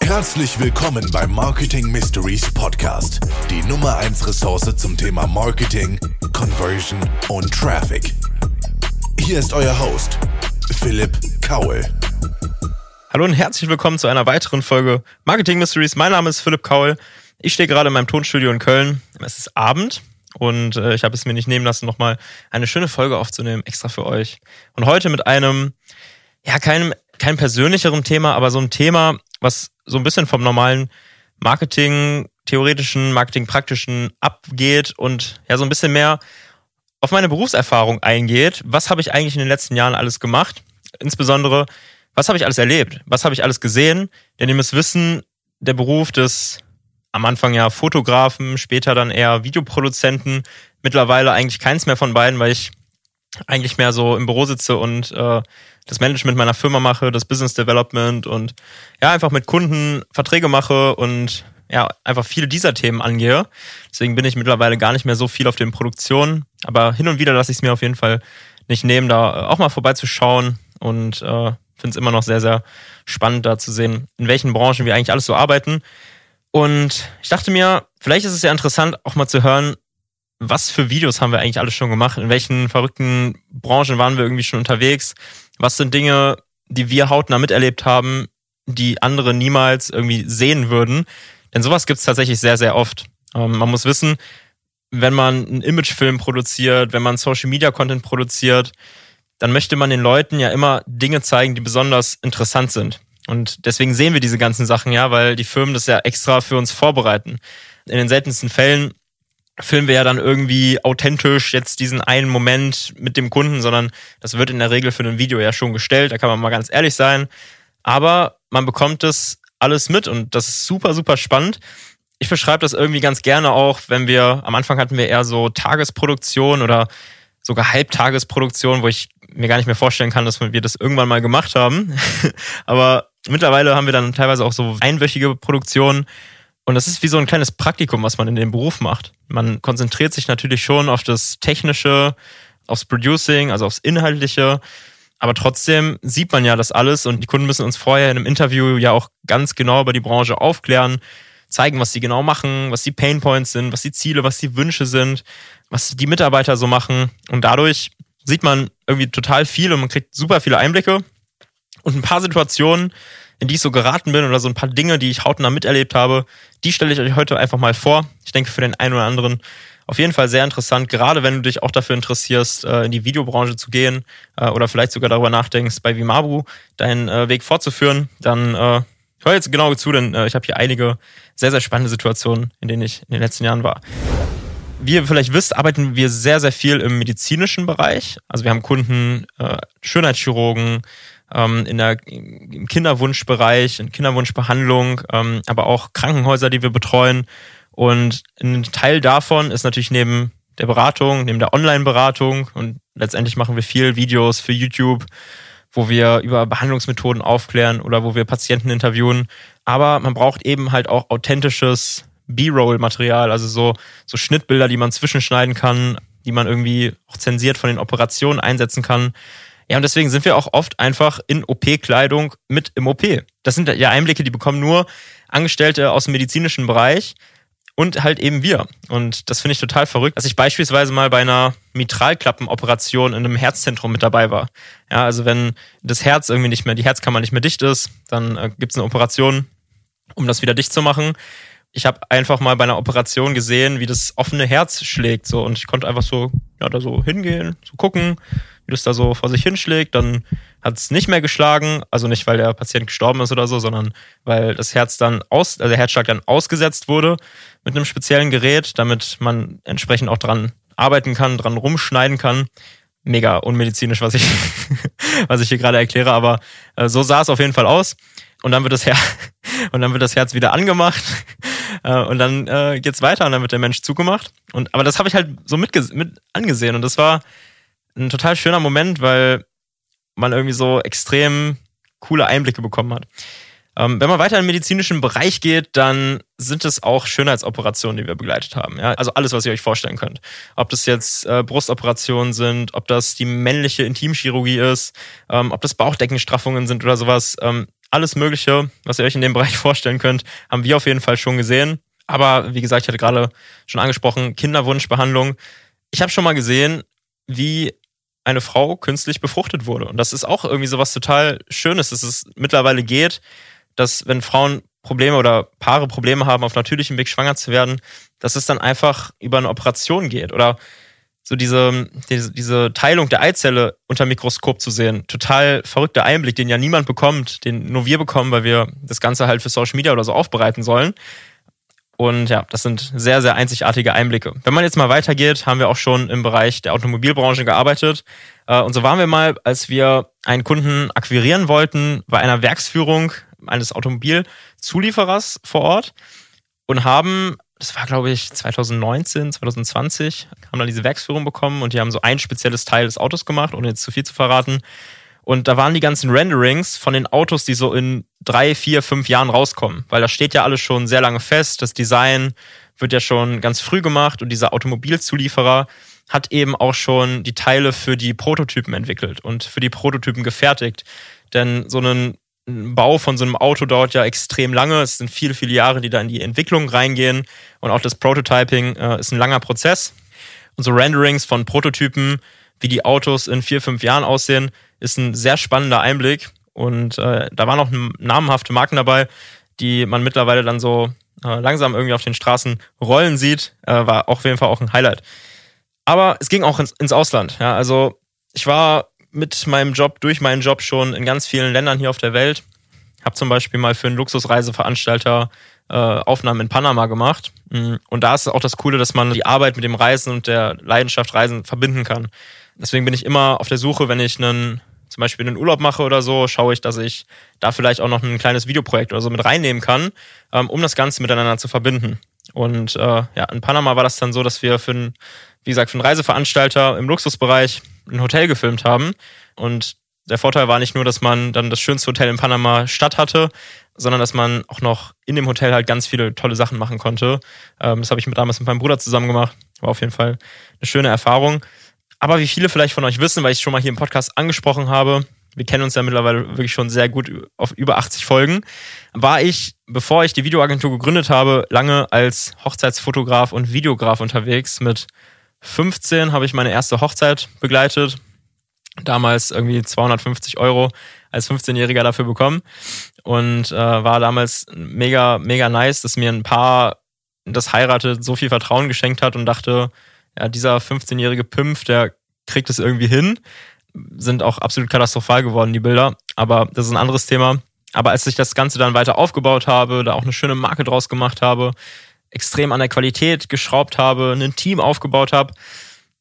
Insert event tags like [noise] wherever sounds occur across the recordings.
Herzlich willkommen beim Marketing Mysteries Podcast, die Nummer 1 Ressource zum Thema Marketing, Conversion und Traffic. Hier ist euer Host, Philipp Kaul. Hallo und herzlich willkommen zu einer weiteren Folge Marketing Mysteries. Mein Name ist Philipp Kaul. Ich stehe gerade in meinem Tonstudio in Köln. Es ist Abend und äh, ich habe es mir nicht nehmen lassen, nochmal eine schöne Folge aufzunehmen, extra für euch. Und heute mit einem, ja, keinem, kein persönlicherem Thema, aber so ein Thema, was so ein bisschen vom normalen Marketing, theoretischen, Marketing-praktischen abgeht und ja, so ein bisschen mehr auf meine Berufserfahrung eingeht. Was habe ich eigentlich in den letzten Jahren alles gemacht? Insbesondere, was habe ich alles erlebt? Was habe ich alles gesehen? Denn ihr müsst wissen, der Beruf des am Anfang ja Fotografen, später dann eher Videoproduzenten, mittlerweile eigentlich keins mehr von beiden, weil ich eigentlich mehr so im Büro sitze und äh, das Management meiner Firma mache, das Business Development und ja, einfach mit Kunden Verträge mache und ja, einfach viele dieser Themen angehe. Deswegen bin ich mittlerweile gar nicht mehr so viel auf den Produktionen, aber hin und wieder lasse ich es mir auf jeden Fall nicht nehmen, da auch mal vorbeizuschauen und äh, finde es immer noch sehr, sehr spannend da zu sehen, in welchen Branchen wir eigentlich alles so arbeiten. Und ich dachte mir, vielleicht ist es ja interessant, auch mal zu hören, was für Videos haben wir eigentlich alles schon gemacht? In welchen verrückten Branchen waren wir irgendwie schon unterwegs? Was sind Dinge, die wir hautnah miterlebt haben, die andere niemals irgendwie sehen würden? Denn sowas gibt es tatsächlich sehr, sehr oft. Ähm, man muss wissen, wenn man einen Imagefilm produziert, wenn man Social Media Content produziert, dann möchte man den Leuten ja immer Dinge zeigen, die besonders interessant sind. Und deswegen sehen wir diese ganzen Sachen ja, weil die Firmen das ja extra für uns vorbereiten. In den seltensten Fällen filmen wir ja dann irgendwie authentisch jetzt diesen einen Moment mit dem Kunden, sondern das wird in der Regel für ein Video ja schon gestellt, da kann man mal ganz ehrlich sein. Aber man bekommt das alles mit und das ist super, super spannend. Ich beschreibe das irgendwie ganz gerne auch, wenn wir, am Anfang hatten wir eher so Tagesproduktion oder sogar Halbtagesproduktion, wo ich mir gar nicht mehr vorstellen kann, dass wir das irgendwann mal gemacht haben. [laughs] Aber mittlerweile haben wir dann teilweise auch so einwöchige Produktionen und das ist wie so ein kleines Praktikum, was man in dem Beruf macht. Man konzentriert sich natürlich schon auf das Technische, aufs Producing, also aufs Inhaltliche. Aber trotzdem sieht man ja das alles und die Kunden müssen uns vorher in einem Interview ja auch ganz genau über die Branche aufklären, zeigen, was sie genau machen, was die Painpoints sind, was die Ziele, was die Wünsche sind, was die Mitarbeiter so machen. Und dadurch sieht man irgendwie total viel und man kriegt super viele Einblicke. Und ein paar Situationen, in die ich so geraten bin oder so ein paar Dinge, die ich hautnah miterlebt habe, die stelle ich euch heute einfach mal vor. Ich denke für den einen oder anderen auf jeden Fall sehr interessant, gerade wenn du dich auch dafür interessierst, äh, in die Videobranche zu gehen äh, oder vielleicht sogar darüber nachdenkst, bei Vimabu deinen äh, Weg fortzuführen, dann hör jetzt genau zu, denn ich habe hier einige sehr, sehr spannende Situationen, in denen ich in den letzten Jahren war. Wie ihr vielleicht wisst, arbeiten wir sehr, sehr viel im medizinischen Bereich. Also wir haben Kunden, Schönheitschirurgen, ähm, in der, im Kinderwunschbereich, in Kinderwunschbehandlung, ähm, aber auch Krankenhäuser, die wir betreuen. Und ein Teil davon ist natürlich neben der Beratung, neben der Online-Beratung und letztendlich machen wir viel Videos für YouTube, wo wir über Behandlungsmethoden aufklären oder wo wir Patienten interviewen. Aber man braucht eben halt auch authentisches B-Roll-Material, also so, so Schnittbilder, die man zwischenschneiden kann, die man irgendwie auch zensiert von den Operationen einsetzen kann. Ja, und deswegen sind wir auch oft einfach in OP-Kleidung mit im OP. Das sind ja Einblicke, die bekommen nur Angestellte aus dem medizinischen Bereich und halt eben wir. Und das finde ich total verrückt, dass ich beispielsweise mal bei einer Mitralklappenoperation in einem Herzzentrum mit dabei war. Ja, also wenn das Herz irgendwie nicht mehr, die Herzkammer nicht mehr dicht ist, dann äh, gibt es eine Operation, um das wieder dicht zu machen. Ich habe einfach mal bei einer Operation gesehen, wie das offene Herz schlägt, so und ich konnte einfach so ja da so hingehen, so gucken, wie das da so vor sich hinschlägt. Dann hat es nicht mehr geschlagen, also nicht, weil der Patient gestorben ist oder so, sondern weil das Herz dann aus, also der Herzschlag dann ausgesetzt wurde mit einem speziellen Gerät, damit man entsprechend auch dran arbeiten kann, dran rumschneiden kann. Mega unmedizinisch, was ich, [laughs] was ich hier gerade erkläre, aber äh, so sah es auf jeden Fall aus. Und dann wird das Herz, [laughs] und dann wird das Herz wieder angemacht. [laughs] Äh, und dann äh, geht's weiter und dann wird der Mensch zugemacht. Und, aber das habe ich halt so mit, mit angesehen. Und das war, ein total schöner Moment, weil man irgendwie so extrem coole Einblicke bekommen hat. Ähm, wenn man weiter in den medizinischen Bereich geht, dann sind es auch Schönheitsoperationen, die wir begleitet haben. Ja? Also alles, was ihr euch vorstellen könnt. Ob das jetzt äh, Brustoperationen sind, ob das die männliche Intimchirurgie ist, ähm, ob das Bauchdeckenstraffungen sind oder sowas. Ähm, alles Mögliche, was ihr euch in dem Bereich [laughs] vorstellen könnt, haben wir auf jeden Fall schon gesehen. Aber wie gesagt, ich hatte gerade schon angesprochen, Kinderwunschbehandlung. Ich habe schon mal gesehen, wie eine Frau künstlich befruchtet wurde. Und das ist auch irgendwie so was total Schönes, dass es mittlerweile geht, dass wenn Frauen Probleme oder Paare Probleme haben, auf natürlichem Weg schwanger zu werden, dass es dann einfach über eine Operation geht. Oder so diese, diese, diese Teilung der Eizelle unter Mikroskop zu sehen. Total verrückter Einblick, den ja niemand bekommt, den nur wir bekommen, weil wir das Ganze halt für Social Media oder so aufbereiten sollen. Und ja, das sind sehr, sehr einzigartige Einblicke. Wenn man jetzt mal weitergeht, haben wir auch schon im Bereich der Automobilbranche gearbeitet. Äh, und so waren wir mal, als wir einen Kunden akquirieren wollten, bei einer Werksführung eines Automobilzulieferers vor Ort und haben, das war glaube ich 2019, 2020, haben dann diese Werksführung bekommen und die haben so ein spezielles Teil des Autos gemacht, ohne jetzt zu viel zu verraten. Und da waren die ganzen Renderings von den Autos, die so in drei, vier, fünf Jahren rauskommen. Weil das steht ja alles schon sehr lange fest. Das Design wird ja schon ganz früh gemacht und dieser Automobilzulieferer hat eben auch schon die Teile für die Prototypen entwickelt und für die Prototypen gefertigt. Denn so ein Bau von so einem Auto dauert ja extrem lange. Es sind viele, viele Jahre, die da in die Entwicklung reingehen. Und auch das Prototyping äh, ist ein langer Prozess. Und so Renderings von Prototypen, wie die Autos in vier, fünf Jahren aussehen, ist ein sehr spannender Einblick. Und äh, da waren auch namenhafte Marken dabei, die man mittlerweile dann so äh, langsam irgendwie auf den Straßen rollen sieht. Äh, war auf jeden Fall auch ein Highlight. Aber es ging auch ins, ins Ausland. Ja, also ich war mit meinem Job, durch meinen Job schon in ganz vielen Ländern hier auf der Welt. Habe zum Beispiel mal für einen Luxusreiseveranstalter äh, Aufnahmen in Panama gemacht. Mm, und da ist auch das Coole, dass man die Arbeit mit dem Reisen und der Leidenschaft Reisen verbinden kann. Deswegen bin ich immer auf der Suche, wenn ich einen zum Beispiel einen Urlaub mache oder so, schaue ich, dass ich da vielleicht auch noch ein kleines Videoprojekt oder so mit reinnehmen kann, ähm, um das Ganze miteinander zu verbinden. Und äh, ja, in Panama war das dann so, dass wir für einen, wie gesagt, für einen Reiseveranstalter im Luxusbereich ein Hotel gefilmt haben. Und der Vorteil war nicht nur, dass man dann das schönste Hotel in Panama Stadt hatte, sondern dass man auch noch in dem Hotel halt ganz viele tolle Sachen machen konnte. Ähm, das habe ich mit damals mit meinem Bruder zusammen gemacht. War auf jeden Fall eine schöne Erfahrung. Aber wie viele vielleicht von euch wissen, weil ich es schon mal hier im Podcast angesprochen habe, wir kennen uns ja mittlerweile wirklich schon sehr gut auf über 80 Folgen, war ich, bevor ich die Videoagentur gegründet habe, lange als Hochzeitsfotograf und Videograf unterwegs. Mit 15 habe ich meine erste Hochzeit begleitet. Damals irgendwie 250 Euro als 15-Jähriger dafür bekommen. Und äh, war damals mega, mega nice, dass mir ein Paar das heiratet, so viel Vertrauen geschenkt hat und dachte, ja, dieser 15-jährige Pimpf, der kriegt es irgendwie hin. Sind auch absolut katastrophal geworden, die Bilder. Aber das ist ein anderes Thema. Aber als ich das Ganze dann weiter aufgebaut habe, da auch eine schöne Marke draus gemacht habe, extrem an der Qualität geschraubt habe, ein Team aufgebaut habe,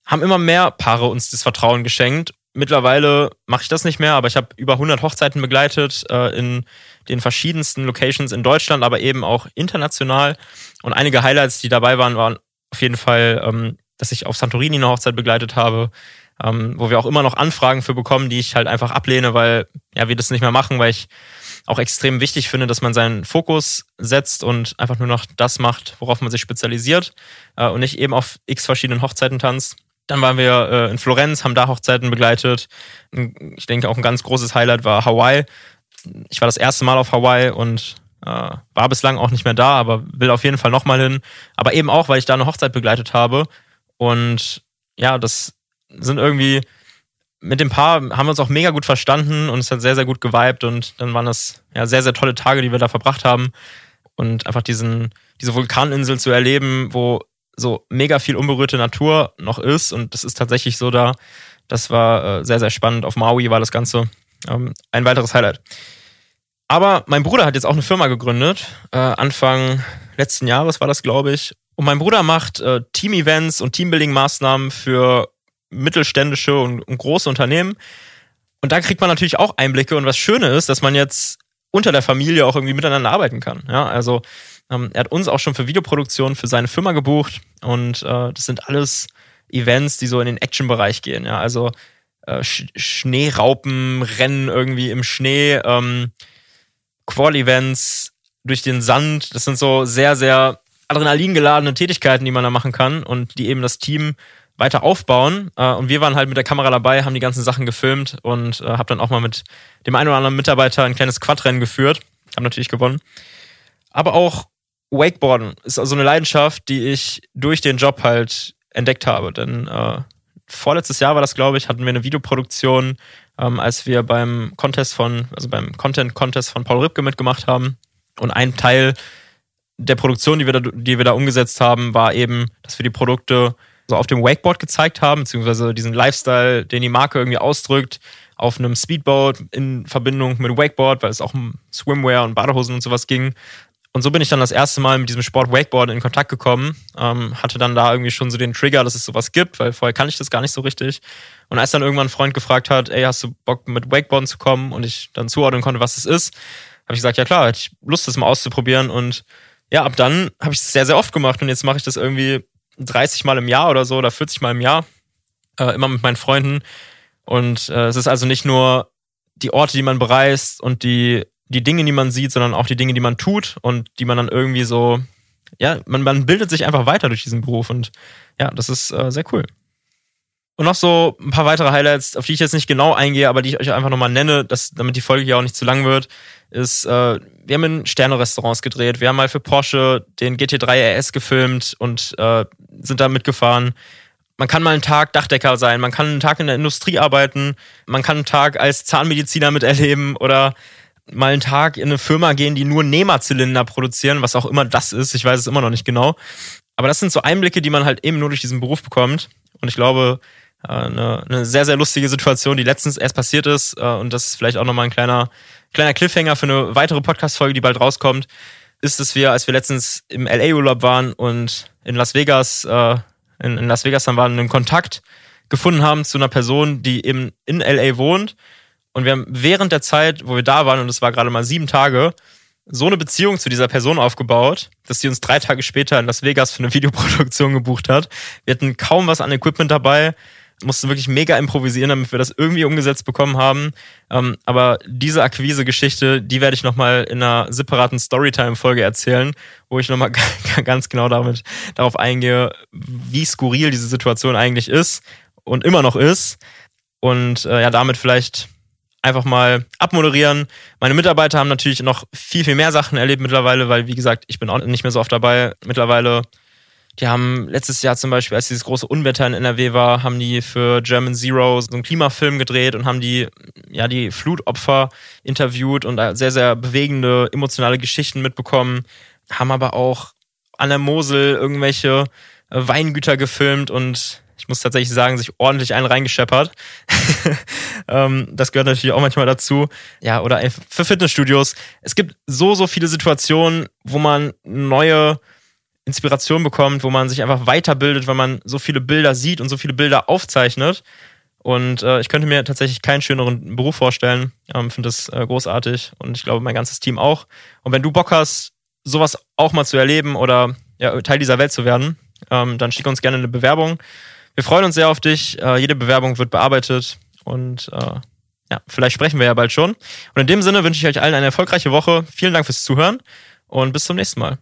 haben immer mehr Paare uns das Vertrauen geschenkt. Mittlerweile mache ich das nicht mehr, aber ich habe über 100 Hochzeiten begleitet äh, in den verschiedensten Locations in Deutschland, aber eben auch international. Und einige Highlights, die dabei waren, waren auf jeden Fall ähm, dass ich auf Santorini eine Hochzeit begleitet habe, ähm, wo wir auch immer noch Anfragen für bekommen, die ich halt einfach ablehne, weil ja wir das nicht mehr machen, weil ich auch extrem wichtig finde, dass man seinen Fokus setzt und einfach nur noch das macht, worauf man sich spezialisiert äh, und nicht eben auf x verschiedenen Hochzeiten tanzt. Dann waren wir äh, in Florenz, haben da Hochzeiten begleitet. Ich denke auch ein ganz großes Highlight war Hawaii. Ich war das erste Mal auf Hawaii und äh, war bislang auch nicht mehr da, aber will auf jeden Fall nochmal hin. Aber eben auch, weil ich da eine Hochzeit begleitet habe und ja, das sind irgendwie, mit dem Paar haben wir uns auch mega gut verstanden und es hat sehr, sehr gut geweibt und dann waren das ja sehr, sehr tolle Tage, die wir da verbracht haben. Und einfach diesen, diese Vulkaninsel zu erleben, wo so mega viel unberührte Natur noch ist und das ist tatsächlich so da. Das war äh, sehr, sehr spannend. Auf Maui war das Ganze ähm, ein weiteres Highlight. Aber mein Bruder hat jetzt auch eine Firma gegründet. Äh, Anfang letzten Jahres war das, glaube ich. Und mein Bruder macht äh, Team-Events und Teambuilding-Maßnahmen für mittelständische und, und große Unternehmen. Und da kriegt man natürlich auch Einblicke. Und was Schöne ist, dass man jetzt unter der Familie auch irgendwie miteinander arbeiten kann. Ja, also ähm, er hat uns auch schon für Videoproduktion für seine Firma gebucht. Und äh, das sind alles Events, die so in den Action-Bereich gehen. Ja, also äh, Sch Schneeraupen, Rennen irgendwie im Schnee, ähm, Qual-Events durch den Sand. Das sind so sehr, sehr adrenalingeladene Tätigkeiten, die man da machen kann und die eben das Team weiter aufbauen. Äh, und wir waren halt mit der Kamera dabei, haben die ganzen Sachen gefilmt und äh, habe dann auch mal mit dem einen oder anderen Mitarbeiter ein kleines Quadrennen geführt. Hab natürlich gewonnen. Aber auch Wakeboarden ist also eine Leidenschaft, die ich durch den Job halt entdeckt habe. Denn äh, vorletztes Jahr war das, glaube ich, hatten wir eine Videoproduktion, ähm, als wir beim Contest von, also beim Content Contest von Paul Ripke mitgemacht haben. Und ein Teil der Produktion, die wir da, die wir da umgesetzt haben, war eben, dass wir die Produkte so auf dem Wakeboard gezeigt haben, beziehungsweise diesen Lifestyle, den die Marke irgendwie ausdrückt, auf einem Speedboat in Verbindung mit Wakeboard, weil es auch um Swimwear und Badehosen und sowas ging. Und so bin ich dann das erste Mal mit diesem Sport Wakeboard in Kontakt gekommen. Ähm, hatte dann da irgendwie schon so den Trigger, dass es sowas gibt, weil vorher kannte ich das gar nicht so richtig. Und als dann irgendwann ein Freund gefragt hat, ey, hast du Bock mit Wakeboarden zu kommen und ich dann zuordnen konnte, was es ist, habe ich gesagt, ja klar, hätte ich Lust, das mal auszuprobieren. Und ja, ab dann habe ich es sehr, sehr oft gemacht und jetzt mache ich das irgendwie 30 Mal im Jahr oder so oder 40 Mal im Jahr, äh, immer mit meinen Freunden. Und äh, es ist also nicht nur die Orte, die man bereist und die die Dinge, die man sieht, sondern auch die Dinge, die man tut und die man dann irgendwie so, ja, man, man bildet sich einfach weiter durch diesen Beruf und ja, das ist äh, sehr cool. Und noch so ein paar weitere Highlights, auf die ich jetzt nicht genau eingehe, aber die ich euch einfach nochmal nenne, dass, damit die Folge hier auch nicht zu lang wird, ist, äh, wir haben in Sterne-Restaurants gedreht. Wir haben mal für Porsche den GT3 RS gefilmt und äh, sind da mitgefahren. Man kann mal einen Tag Dachdecker sein, man kann einen Tag in der Industrie arbeiten, man kann einen Tag als Zahnmediziner miterleben oder mal einen Tag in eine Firma gehen, die nur Nehmerzylinder produzieren, was auch immer das ist. Ich weiß es immer noch nicht genau. Aber das sind so Einblicke, die man halt eben nur durch diesen Beruf bekommt. Und ich glaube, eine, eine sehr, sehr lustige Situation, die letztens erst passiert ist. Äh, und das ist vielleicht auch nochmal ein kleiner, kleiner Cliffhanger für eine weitere Podcast-Folge, die bald rauskommt, ist, dass wir, als wir letztens im LA-Urlaub waren und in Las Vegas, äh, in, in Las Vegas dann waren, einen Kontakt gefunden haben zu einer Person, die eben in LA wohnt und wir haben während der Zeit, wo wir da waren, und es war gerade mal sieben Tage, so eine Beziehung zu dieser Person aufgebaut, dass sie uns drei Tage später in Las Vegas für eine [laughs] Videoproduktion gebucht hat. Wir hatten kaum was an Equipment dabei, mussten wirklich mega improvisieren, damit wir das irgendwie umgesetzt bekommen haben. Ähm, aber diese Akquise-Geschichte, die werde ich nochmal in einer separaten Storytime-Folge erzählen, wo ich nochmal [laughs] ganz genau damit, darauf eingehe, wie skurril diese Situation eigentlich ist und immer noch ist. Und äh, ja, damit vielleicht einfach mal abmoderieren. Meine Mitarbeiter haben natürlich noch viel, viel mehr Sachen erlebt mittlerweile, weil, wie gesagt, ich bin auch nicht mehr so oft dabei. Mittlerweile, die haben letztes Jahr zum Beispiel, als dieses große Unwetter in NRW war, haben die für German Zero so einen Klimafilm gedreht und haben die, ja, die Flutopfer interviewt und sehr, sehr bewegende, emotionale Geschichten mitbekommen. Haben aber auch an der Mosel irgendwelche Weingüter gefilmt und ich muss tatsächlich sagen, sich ordentlich einen reingescheppert. [laughs] ähm, das gehört natürlich auch manchmal dazu. Ja, oder für Fitnessstudios. Es gibt so, so viele Situationen, wo man neue Inspiration bekommt, wo man sich einfach weiterbildet, weil man so viele Bilder sieht und so viele Bilder aufzeichnet. Und äh, ich könnte mir tatsächlich keinen schöneren Beruf vorstellen. Ähm, Finde das äh, großartig und ich glaube mein ganzes Team auch. Und wenn du Bock hast, sowas auch mal zu erleben oder ja, Teil dieser Welt zu werden, ähm, dann schick uns gerne eine Bewerbung. Wir freuen uns sehr auf dich. Äh, jede Bewerbung wird bearbeitet und äh, ja, vielleicht sprechen wir ja bald schon. Und in dem Sinne wünsche ich euch allen eine erfolgreiche Woche. Vielen Dank fürs Zuhören und bis zum nächsten Mal.